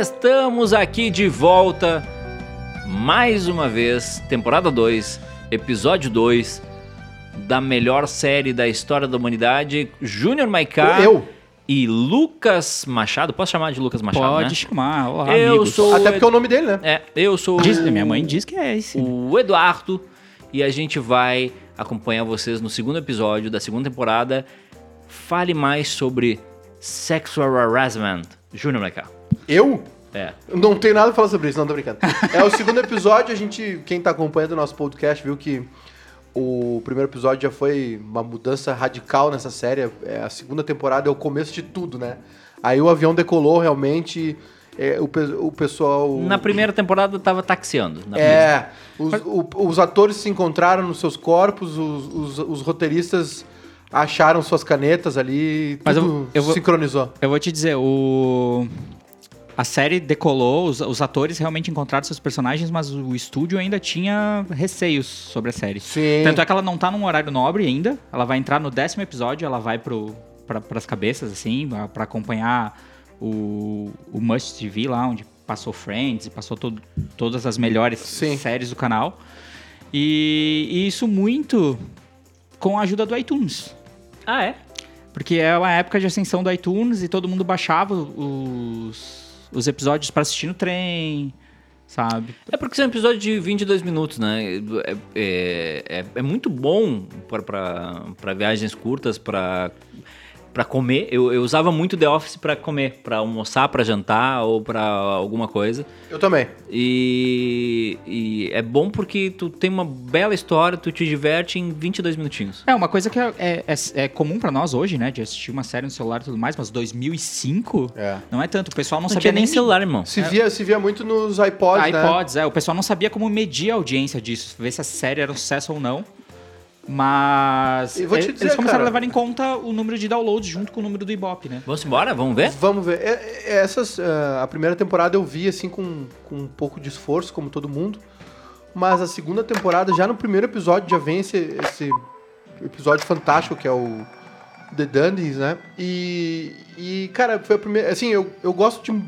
Estamos aqui de volta mais uma vez, temporada 2, episódio 2 da melhor série da história da humanidade, Júnior Maiká Eu? e Lucas Machado. Posso chamar de Lucas Machado, Pode né? chamar. Olá, Eu amigos. sou- Até porque é o nome dele, né? É, eu sou Diz- o- minha mãe diz que é esse. o Eduardo e a gente vai acompanhar vocês no segundo episódio da segunda temporada. Fale mais sobre sexual harassment. Júnior Maiká. Eu? É. Não tenho nada pra falar sobre isso, não tô brincando. É o segundo episódio, a gente, quem tá acompanhando o nosso podcast, viu que o primeiro episódio já foi uma mudança radical nessa série. É, a segunda temporada é o começo de tudo, né? Aí o avião decolou realmente, é, o, pe- o pessoal... Na primeira temporada tava taxiando. É, os, o- os atores se encontraram nos seus corpos, os, os- os roteiristas acharam suas canetas ali, Mas tudo eu- eu vou- sincronizou. Eu vou te dizer, o. A série decolou, os, os atores realmente encontraram seus personagens, mas o estúdio ainda tinha receios sobre a série. Sim. Tanto é que ela não tá num horário nobre ainda. Ela vai entrar no décimo episódio, ela vai pro, pra, pras cabeças, assim, pra- pra acompanhar o, o Must TV lá, onde passou Friends e passou todo- todas as melhores Sim. séries do canal. E, e isso muito com a ajuda do iTunes. Ah, é? Porque é uma época de ascensão do iTunes e todo mundo baixava os, os episódios pra assistir no trem, sabe? É porque são episódios de 22 minutos, né? É, é, é- é muito bom para viagens curtas, para para comer. Eu, eu usava muito The Office para comer, para almoçar, para jantar ou para alguma coisa. Eu também. E, e é bom porque tu tem uma bela história, tu te diverte em 22 minutinhos. É uma coisa que é, é, é- é comum pra nós hoje, né? De assistir uma série no celular e tudo mais, mas 2005 É. não é tanto. O pessoal não, Não, sabia tinha nem celular, irmão. Se, via, se via muito nos iPods, né? iPods, é. O pessoal não sabia como medir a audiência disso, ver se a série era um sucesso ou não. Mas E vou te eles dizer, começaram cara- a levar em conta o número de downloads junto com o número do Ibope, né? Vamos embora? Vamos ver? Vamos ver. É- é- Essas, ah, a primeira temporada eu vi assim com, com um pouco de esforço, como todo mundo. Mas a segunda temporada, já no primeiro episódio, já vem esse, esse episódio fantástico que é o The Dundies, né? E, e cara, foi a primeira. Assim, eu, eu gosto de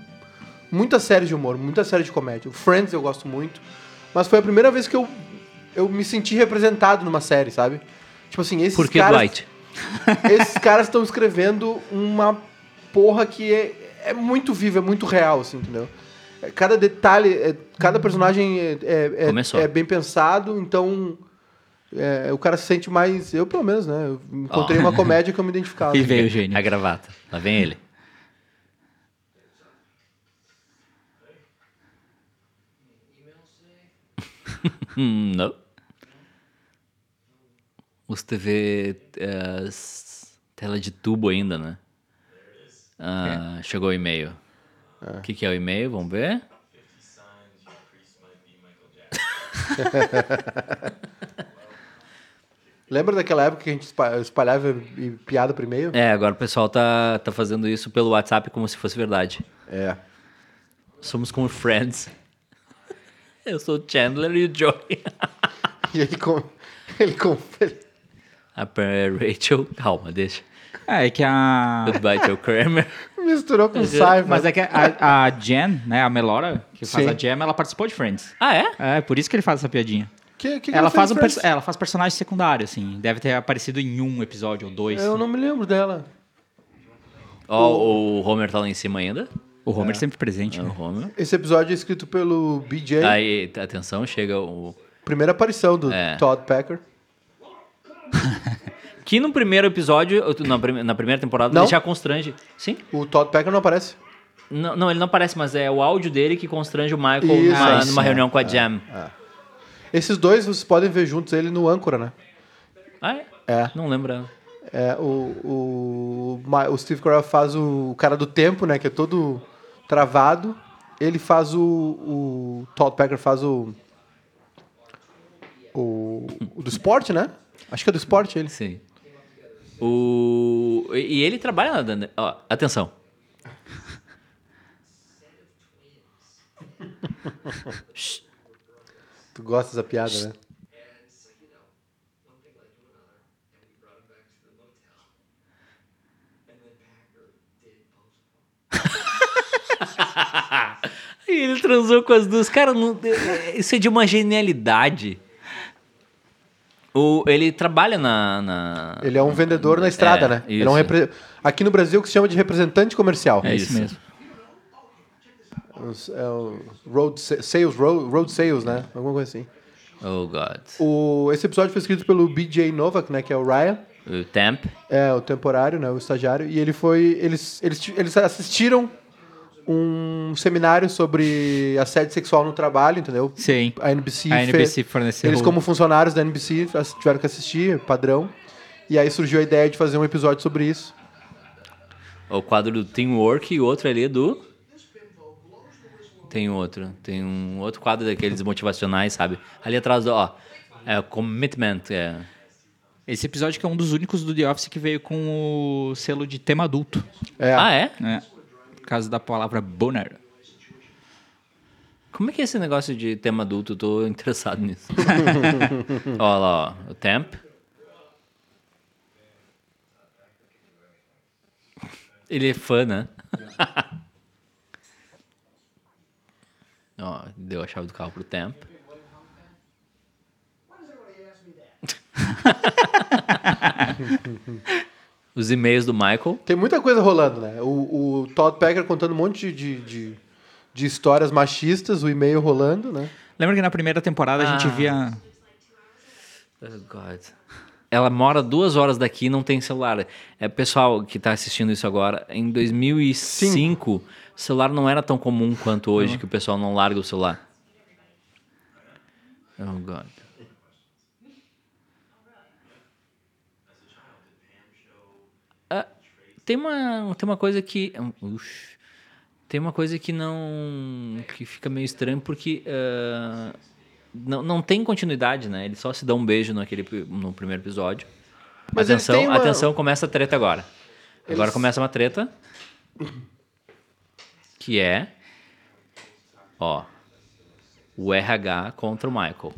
muitas séries de humor, muitas séries de comédia. O Friends eu gosto muito. Mas foi a primeira vez que eu, eu me senti representado numa série, sabe? Tipo assim, esses Por que caras. Dwight? Esses caras estão escrevendo uma porra que é, é muito viva, é muito real, assim, entendeu? É, Cada detalhe, é, cada personagem é, é, é- é bem pensado, então é, o cara se sente mais. Eu, pelo menos, né? Eu encontrei Ó. uma comédia que eu me identificava. E veio o gênio. A gravata. Lá vem ele. Hum, Não. Os TV eh, s- tela de tubo ainda, né? Ah, Chegou o e-mail. O que, que é o e-mail? Vamos ver. Lembra daquela época que a gente espa- espalhava piada por e-mail? É, agora o pessoal tá, tá fazendo isso pelo WhatsApp como se fosse verdade. É. Somos como friends. Eu sou o Chandler e o Joey. E ele com. Ele com. A Rachel, calma, deixa. É, é que a. Goodbye, Joe Kramer. Misturou com Saifa. Mas é que a, a Jen, né, a Melora, que faz Sim. a Jen, ela participou de Friends. Ah, é? É, por isso que ele faz essa piadinha. Que, que que ela, faz um perso- ela faz personagem secundário, assim. Deve ter aparecido em um episódio ou dois. Eu não me lembro dela. Ó, o Homer tá lá em cima ainda. O Homer sempre presente, É né? o Homer. Esse episódio é escrito pelo BJ. Aí, atenção, chega o... Primeira aparição do É. Todd Packer. Que no primeiro episódio, na, prim- na primeira temporada, Não? ele já constrange. Sim? O Todd Packer não aparece. Não, não, ele não aparece, mas é o áudio dele que constrange o Michael Isso. numa, Ah, isso, numa é. reunião com a Jam. Esses dois vocês podem ver juntos ele no âncora, né? Ah, é? É. Não lembro. É, o, o, o Steve Carell faz o cara do tempo, né? Que é todo travado. Ele faz o. O Todd Packer faz o. O, o do esporte, né? Acho que é do esporte ele. Sim. O... E e ele trabalha na... Ó, atenção. Tu gosta dessa piada, né? Ele transou com as duas. Cara, não- isso é de uma genialidade. O, ele trabalha na, na- Ele é um vendedor na estrada, É, né? Ele é um isso. repre- Aqui no Brasil que se chama de representante comercial. É isso Isso. mesmo. Os- É o road sa- sales, road, road sales, né? Alguma coisa assim. Oh, God. O, esse episódio foi escrito pelo BJ Novak, né? Que é o Ryan. O Temp. É, o temporário, né? O estagiário. E ele foi. Eles, eles, eles assistiram um seminário sobre assédio sexual no trabalho, entendeu? Sim. A NBC, A fez- NBC forneceu. Eles, como funcionários da NBC, tiveram que assistir, padrão. E aí surgiu a ideia de fazer um episódio sobre isso. O quadro do Teamwork e o outro ali é do. Tem outro. Tem um outro quadro daqueles motivacionais, sabe? Ali atrás do. Ó. É o Commitment. É. Esse episódio que é um dos únicos do The Office que veio com o selo de tema adulto. É, Ah, é? Né? Por causa da palavra boner. Como é que é esse negócio de tema adulto? Eu tô interessado nisso. ó lá, ó. O Temp. Ele é fã, né? ó, deu a chave do carro pro Temp. Os e-mails do Michael. Tem muita coisa rolando, né? Todd Packer contando um monte de, de, de histórias machistas, o e-mail rolando, né? Lembra que na primeira temporada a gente Ah. via. Oh, God. Ela mora duas horas daqui e não tem celular. É, pessoal que está assistindo isso agora, em 2005, o celular não era tão comum quanto hoje, que o pessoal não larga o celular. Oh, God. Tem, uma, tem uma coisa que... Ux, tem uma coisa que não... que fica meio estranho, porque... ah, não, não tem continuidade, né? Eles só se dão um beijo naquele, no primeiro episódio. Mas atenção, uma- atenção, começa a treta agora. Agora Eles- começa uma treta. Que é. Ó. O RH contra o Michael.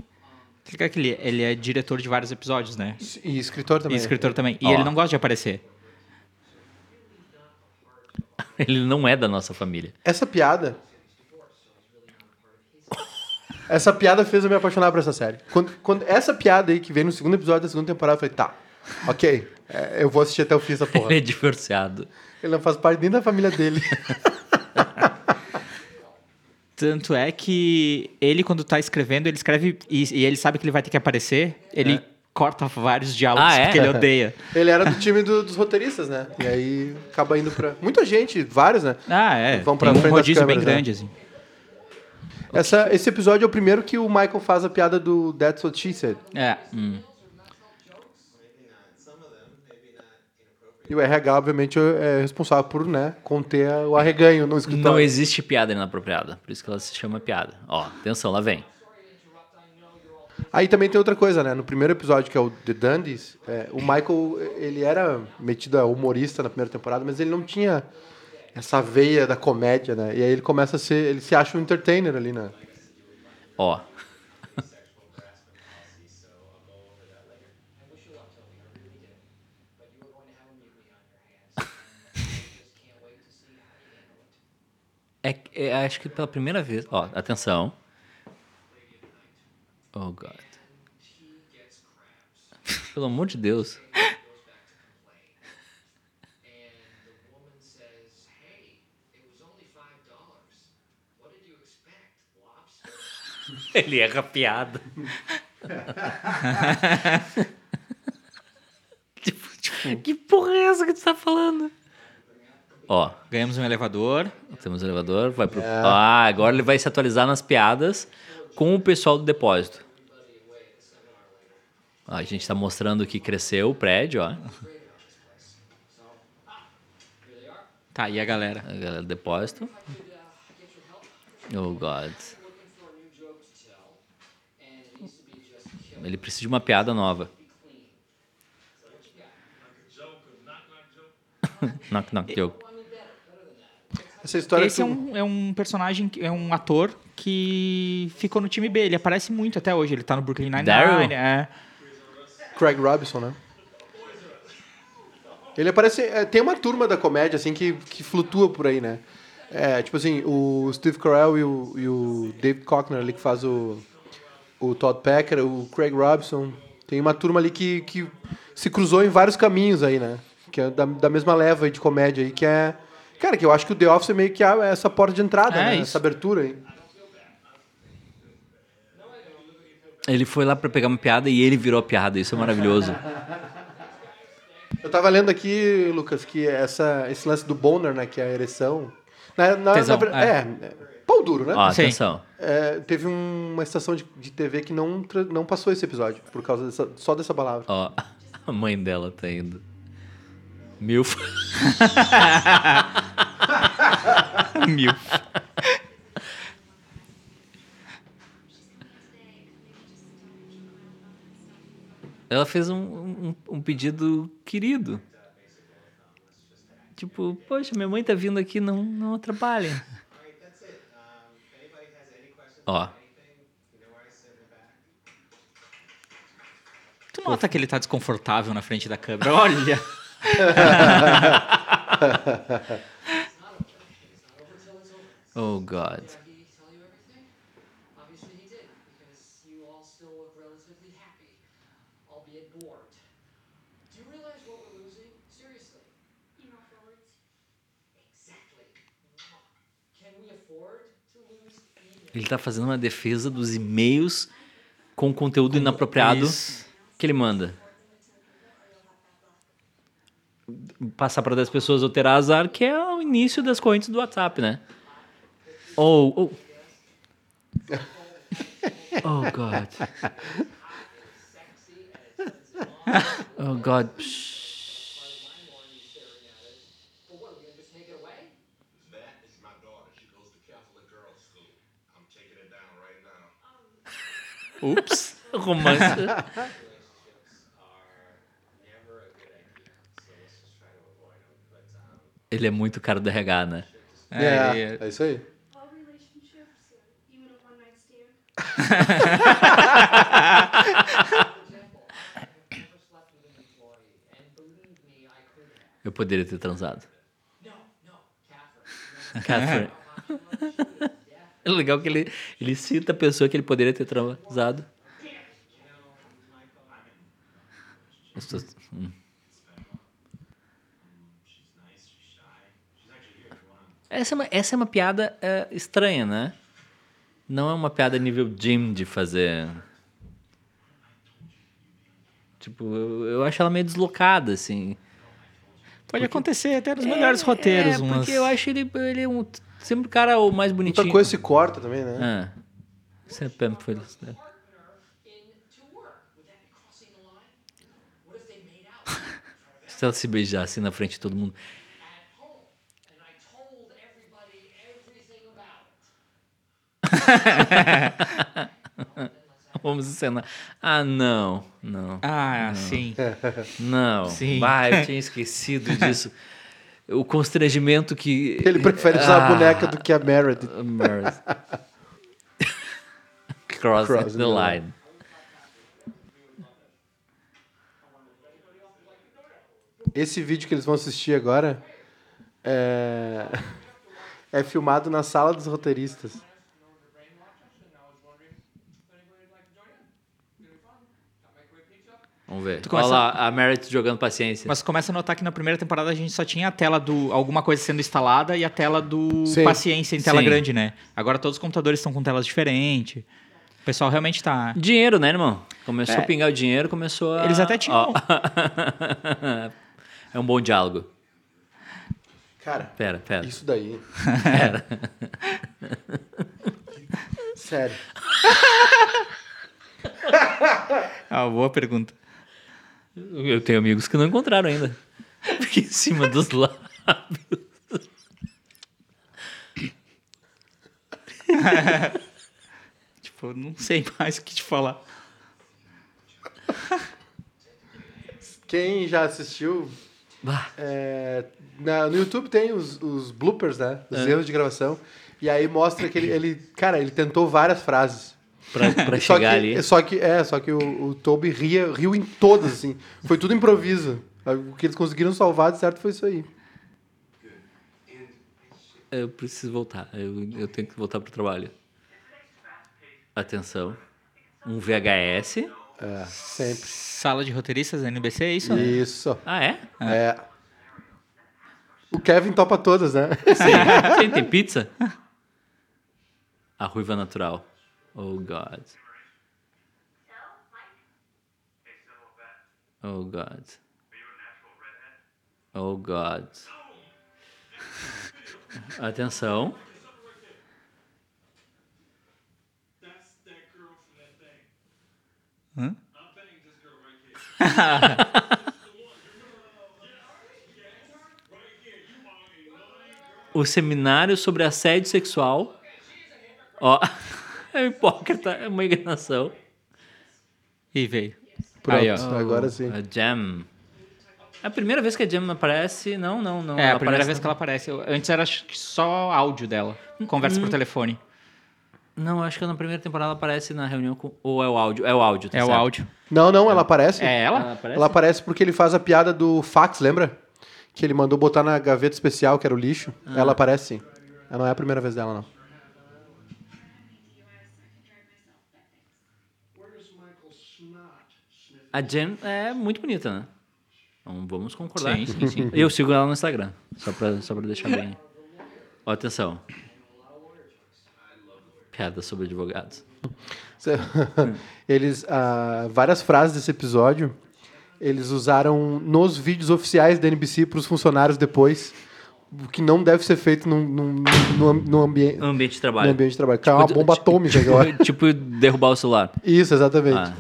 Ele, ele é diretor de vários episódios, né? E escritor E também. escritor também. E Ó. ele não gosta de aparecer. Ele não é da nossa família. Essa piada. Essa piada fez eu me apaixonar por essa série. Quando, quando essa piada aí que veio no segundo episódio da segunda temporada, eu falei, tá, ok, é, eu vou assistir até o fim dessa porra. Ele é divorciado. Ele não faz parte nem da família dele. Tanto é que ele, quando tá escrevendo, ele escreve e, e ele sabe que ele vai ter que aparecer, ele corta vários diálogos Ah, é? porque ele odeia. Ele era do time do- dos roteiristas, né? E aí acaba indo pra. Muita gente, vários, né? Ah, é. Vão pra Tem frente um rodízio bem câmeras, né? grande, assim. Essa, esse episódio é o primeiro que o Michael faz a piada do That's What She Said. É. E o RH, obviamente, é responsável por né, conter o arreganho no escritório. Não existe piada inapropriada. Por isso que ela se chama piada. Ó, atenção, lá vem. Aí também tem outra coisa, né? No primeiro episódio, que é o The Dundies, é, o Michael, ele era metido a humorista na primeira temporada, mas ele não tinha essa veia da comédia, né? E aí ele começa a ser, ele se acha um entertainer ali, né? Ó. É, é, acho que pela primeira vez. Ó, atenção. Oh, God. Pelo amor de Deus. Ele erra a piada. tipo, tipo, que porra é essa que tu tá falando? Ó, Ganhamos um elevador. temos o elevador, vai pro... Ah, agora ele vai se atualizar nas piadas com o pessoal do depósito. A gente tá mostrando que cresceu o prédio, ó. Tá, e a galera? A galera do depósito. Oh, God. Ele precisa de uma piada nova. knock, knock joke. Essa história Esse é um, é um personagem, é um ator que ficou no time B. Ele aparece muito até hoje. Ele tá no Brooklyn Daryl? Nine-Nine. É. Craig Robinson, né? Ele aparece. é, tem uma turma da comédia, assim, que, que flutua por aí, né? É, tipo assim, o Steve Carell e o, e o David Cockner ali que faz o, o Todd Packer, o Craig Robinson. Tem uma turma ali que, que se cruzou em vários caminhos aí, né? Que é da, da mesma leva aí de comédia aí, que é. Cara, que eu acho que o The Office é meio que essa porta de entrada, É, né? isso. Essa abertura aí. Ele foi lá pra pegar uma piada e ele virou a piada. Isso é maravilhoso. Eu tava lendo aqui, Lucas, que essa, esse lance do boner, né? Que é a ereção. Na, na, Tesão, na é. é. é, pau duro, né? Ó, atenção. É, teve um- uma estação de, de TV que não, não passou esse episódio, por causa dessa, só dessa palavra. Ó, a mãe dela tá indo. Milf. Mil. Ela fez um, um, um pedido querido. Tipo, poxa, minha mãe tá vindo aqui, não, não atrapalhem. Ó, Tu nota que ele tá desconfortável na frente da câmera. Olha! oh God. Ele tá fazendo uma defesa dos e-mails com conteúdo inapropriado Isso. que ele manda. Passar para 10 pessoas ou terá azar, que é o início das correntes do WhatsApp, né? Oh, oh. Oh, God. Oh, God. Psh. But um, Ele é muito cara do RH, né? É, É, é, isso aí. Eu poderia ter transado. Catherine. É legal que ele, ele cita a pessoa que ele poderia ter transado. Hum. Essa é uma, essa é uma piada é, estranha, né? Não é uma piada nível Jim de fazer. Tipo, eu, eu acho ela meio deslocada, assim. Pode acontecer até nos melhores roteiros. É, umas... porque eu acho ele, ele é um, sempre o cara o mais bonitinho. Muita coisa se corta também, né? Ah, sempre foi isso, né? Se ela se beijasse na frente de todo mundo. Vamos encenar. Ah, não, não, Ah, sim. não. Sim. Vai, eu tinha esquecido disso. O constrangimento que. Ele prefere usar a Ah, boneca do que a Meredith. Meredith. Cross, Cross the the line. Esse vídeo que eles vão assistir agora é, é filmado na sala dos roteiristas. Vamos ver. Tu começa- Olha lá, a Meredith jogando paciência. Mas começa a notar que na primeira temporada a gente só tinha a tela do alguma coisa sendo instalada e a tela do Sim. paciência em tela Sim. grande, né? Agora todos os computadores estão com telas diferentes. O pessoal realmente tá. Dinheiro, né, irmão? Começou É. a pingar o dinheiro, começou a. Eles até tinham- Ó. é um bom diálogo. Cara, Pera, pera. isso daí. Sério. Ah, boa pergunta. Eu tenho amigos que não encontraram ainda. Fica em cima dos lábios. Tipo, não sei mais o que te falar. Quem já assistiu, Bah. é, na- no YouTube tem os, os bloopers, né? Os erros de gravação. E aí mostra que ele, ele- cara, ele tentou várias frases. Pra, pra Só que, chegar ali. só que é, só que o, o Toby ria, riu em todas, assim. Foi tudo improviso. O que eles conseguiram salvar de certo foi isso aí. Eu preciso voltar. Eu, eu tenho que voltar pro trabalho. Atenção. Um VHS. É, sempre. Sala de roteiristas da NBC, é isso? Isso. Ah, é? É. O Kevin topa todas, né? Sim. Sim, tem pizza? A ruiva natural. Oh, God. Oh, God. Oh, God. Atenção. Hã? O seminário sobre assédio sexual. Ó, é um hipócrita, é uma enganação. E veio. Pronto, Aí, ó. agora sim. A Jam. É a primeira vez que a Jam aparece. Não, não, não. É, ela a primeira vez na- que ela aparece. Eu- Antes era acho que só áudio dela. Conversa por telefone. Não, acho que na primeira temporada ela aparece na reunião com. Ou é o áudio? É o áudio, tá É o certo? áudio. Não, não, ela aparece. É Ela ela? aparece? Ela aparece porque ele faz a piada do fax, lembra? Que ele mandou botar na gaveta especial, que era o lixo. Ah. Ela aparece sim. Ela não é a primeira vez dela, não. A Jam é muito bonita, né? Então vamos concordar. Sim, sim, sim. Eu sigo ela no Instagram, só pra, só pra deixar bem. Ó, atenção. Piada sobre advogados. Eles, ah, várias frases desse episódio, eles usaram nos vídeos oficiais da NBC para os funcionários depois, o que não deve ser feito num, num, num, num ambiente, No ambiente de no trabalho. ambiente de trabalho. É uma Tipo, bomba tipo- atômica agora. Tipo, tipo derrubar o celular. Isso, exatamente. Ah.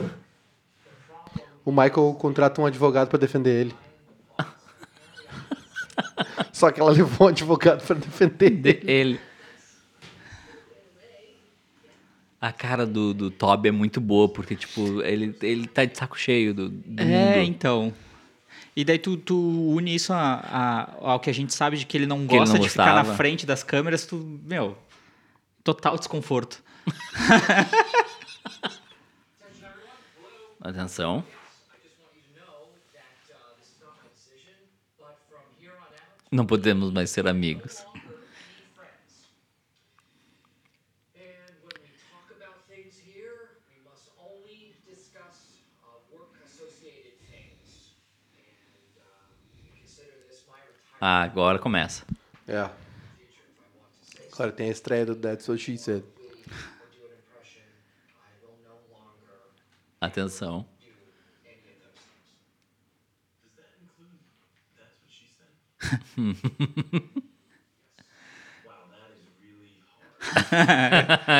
O Michael contrata um advogado para defender ele. Só que ela levou um advogado para defender De- ele. ele. A cara do, do Toby é muito boa, porque, tipo, ele, ele tá de saco cheio do, do É, mundo. então. E daí tu, tu une isso a, a- ao que a gente sabe de que ele não Que ele gosta não de ficar na gostava. frente das câmeras, tu, meu, total desconforto. Atenção. Não podemos mais ser amigos. Ah, agora começa. É. Agora tem a estreia do That's What She Said. Atenção.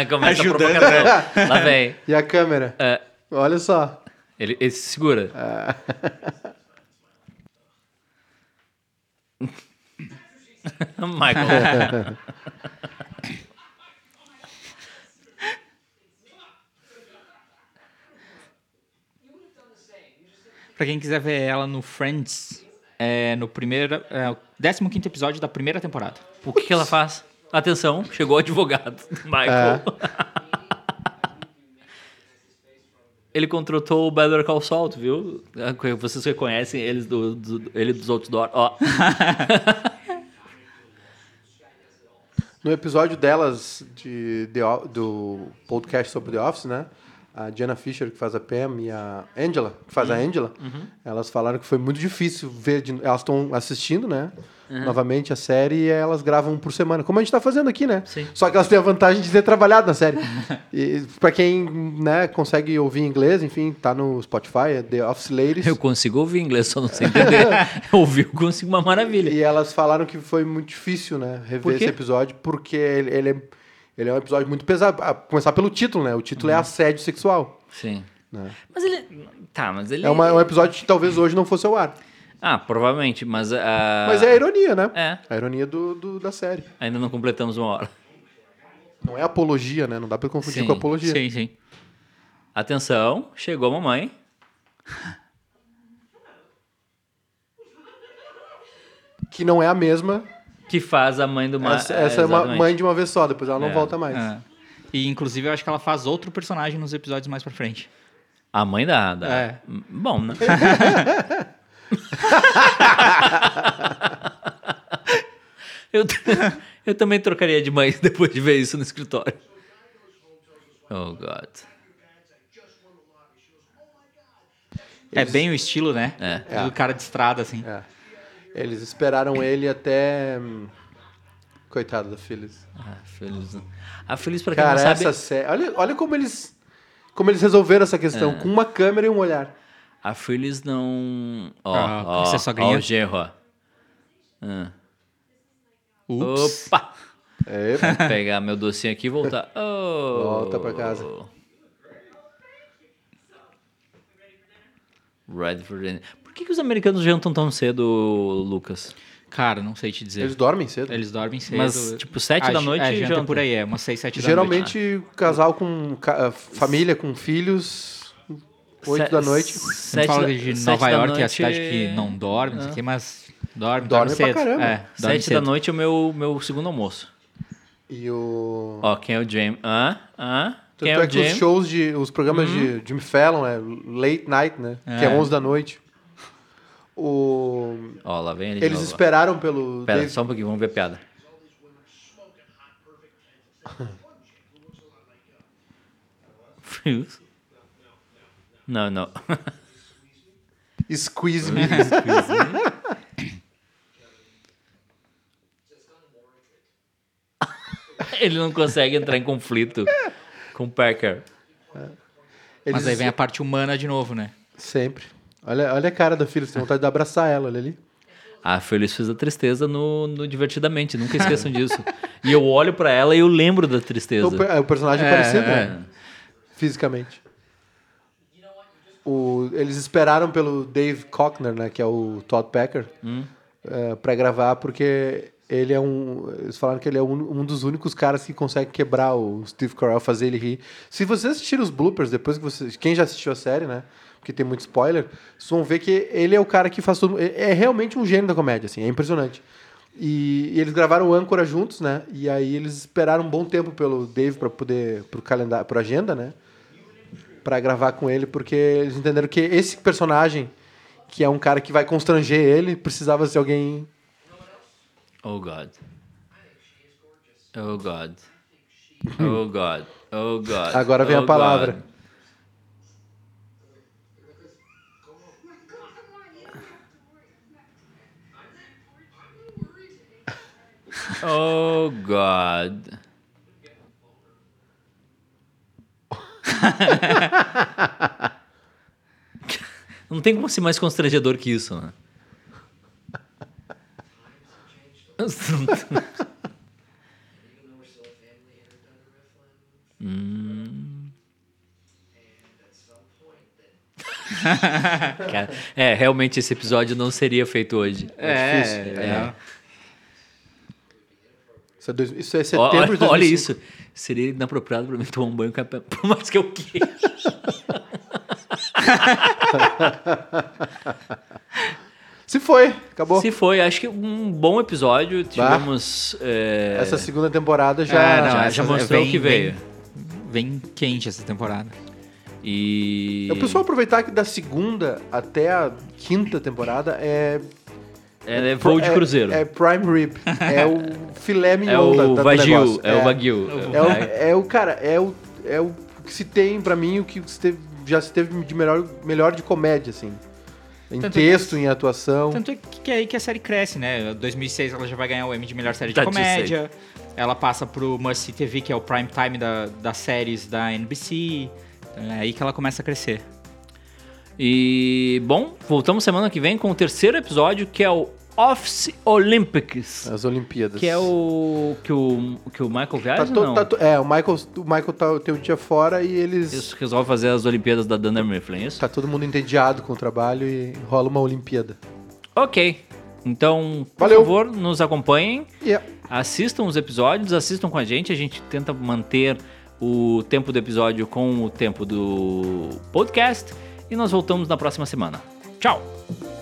começa Ajudando. a provocação. Lá vem. E a câmera? É, Olha só. ele, ele se segura. Michael. Pra quem quiser ver ela no Friends, é no primeiro, é, o 15 episódio da primeira temporada. O que, que ela faz? Atenção, chegou o advogado. Michael. Ele contratou o Better Call Saul, viu? Vocês reconhecem eles do, do- ele dos outros do Ó. No episódio delas de, O- do podcast sobre The Office, né? A Jenna Fisher, que faz a Pam, e a Angela, que faz a Angela, elas falaram que foi muito difícil ver. de- elas estão assistindo, né? Novamente a série e elas gravam um por semana, como a gente tá fazendo aqui, né? Sim. Só que elas têm a vantagem de ter trabalhado na série. e pra quem né, consegue ouvir inglês, enfim, tá no Spotify, é The Office Ladies. Eu consigo ouvir inglês, só não sei entender. ouvir eu consigo uma maravilha. E elas falaram que foi muito difícil, né, rever esse episódio, porque ele, ele, é, ele é um episódio muito pesado. A começar pelo título, né? O título é Uhum. assédio sexual. Sim. Né? Mas ele. Tá, mas ele. É uma- um episódio que talvez hoje não fosse ao ar. Ah, provavelmente, mas. ah, Mas é a ironia, né? É. A ironia do, do- da série. Ainda não completamos uma hora. Não é apologia, né? Não dá pra confundir Sim, com apologia. Sim, sim. Atenção, chegou a mamãe. Que não é a mesma. Que faz a mãe do Michael. essa essa é, uma mãe de uma vez só, depois ela não É. volta mais. É. E inclusive eu acho que ela faz outro personagem nos episódios mais pra frente. A mãe da. da... É. Bom, né? eu, Eu também trocaria de mãe depois de ver isso no escritório. Oh, God. É bem o estilo, né? É. Do cara de estrada, assim. É. Eles esperaram ele até. hum, Coitado da Phyllis. Ah, feliz. Ah, feliz pra quem Cara, não sabe. essa série. Olha, olha como eles. Como eles resolveram essa questão, com uma câmera e um olhar. A Phyllis não. Ó, Ah, ó, ó, o genro, ó. Ah. Ups. Opa! É, Vou pegar meu docinho aqui e voltar. Oh. Volta pra casa. Redford. Por que, que os americanos jantam tão cedo, Lucas? Cara, não sei te dizer. eles Eles, dormem cedo. dormem cedo. Mas, tipo, sete da Acho- noite é, janta janta. por aí, é umas 6, 7 da Geralmente, casal com. ca- família com filhos. 8 Se- da noite. noite. Sete fala da- de sete Nova da York, que é a noite- cidade que não dorme, não sei o que, mas dorme, Dorme dorme, pra cedo. caramba. É, dorme Sete da noite é o meu, meu segundo almoço. E o. Ó, quem é o James? Hã? Hã? Quem Tanto é é, o que os James? shows de. Os programas de Jimmy Fallon é late night, né? Que é É. 11 da noite. O. Ó, lá vem ele de Eles novo. esperaram pelo. Pera, Dave- só um pouquinho, vamos ver a piada. Frios? Não, não. Squeeze Me. Ele não consegue entrar em conflito com o Packer. Eles Mas aí vem a parte humana de novo, né? Sempre. Olha, olha a cara da filha, você tem vontade de abraçar ela, olha ali. A Feliz fez a tristeza no, no Divertidamente, nunca esqueçam disso. E eu olho pra ela e eu lembro da tristeza. O, per- é o personagem É, parecido, é. né? Fisicamente. O, eles esperaram pelo Dave Cockner, né? Que é o Todd Packer, Hum. eh, pra gravar, porque ele é um. Eles falaram que ele é um, um dos únicos caras que consegue quebrar o Steve Carell, fazer ele rir. Se vocês assistirem os bloopers, depois que vocês. Quem já assistiu a série, né? Porque tem muito spoiler, vocês vão ver que ele é o cara que faz tudo. É realmente um gênio da comédia, assim, é impressionante. E, e eles gravaram o âncora juntos, né? E aí eles esperaram um bom tempo pelo Dave para poder pro calendário, pro agenda, né? Pra gravar com ele, porque eles entenderam que esse personagem, que é um cara que vai constranger ele, precisava ser alguém Oh God. Oh God. Oh God. Oh God. Agora vem oh a palavra. God. Oh God. Não tem como ser mais constrangedor que isso, né? Cara, é, realmente esse episódio não seria feito hoje. É, difícil. é. Isso é, dois- isso é setembro Olha, de olha 2005. isso. Seria inapropriado pra mim tomar um banho com a Pe- Por mais que eu queira. Se foi, acabou. Se foi, acho que um bom episódio. Tivemos. é, Essa segunda temporada já. É, não, já- já mostrou vem- o que veio. Vem, vem quente essa temporada. E. É o pessoal aproveitar que da segunda até a quinta temporada é. É, é voo de é- cruzeiro. É, prime rib. É o filé É mignon da, o da, do Wagyu. negócio. É o Wagyu. É o, é o cara, é o, é o que se tem pra mim, o que se teve- já se teve de melhor, melhor de comédia, assim. Em Tanto texto, em atuação. Tanto é que, que é aí que a série cresce, né? Em 2006 ela já vai ganhar o Emmy de melhor série de Tá, comédia. Ela passa pro Must See TV, que é o prime time da, das séries da NBC. Então é aí que ela começa a crescer. E. Bom, voltamos semana que vem com o terceiro episódio, que é o Office Olympics. As Olimpíadas. Que é o. Que o, que o Michael Tá viaja? to- não? tá to- é, o Michael, o Michael tá, tem um dia fora e eles. Isso resolve fazer as Olimpíadas da Dunder Mifflin, é isso? Tá todo mundo entediado com o trabalho e rola uma Olimpíada. Ok. Então, por Valeu. favor, nos acompanhem. Yeah. Assistam os episódios, assistam com a gente. A gente tenta manter o tempo do episódio com o tempo do podcast. E nós voltamos na próxima semana. Tchau!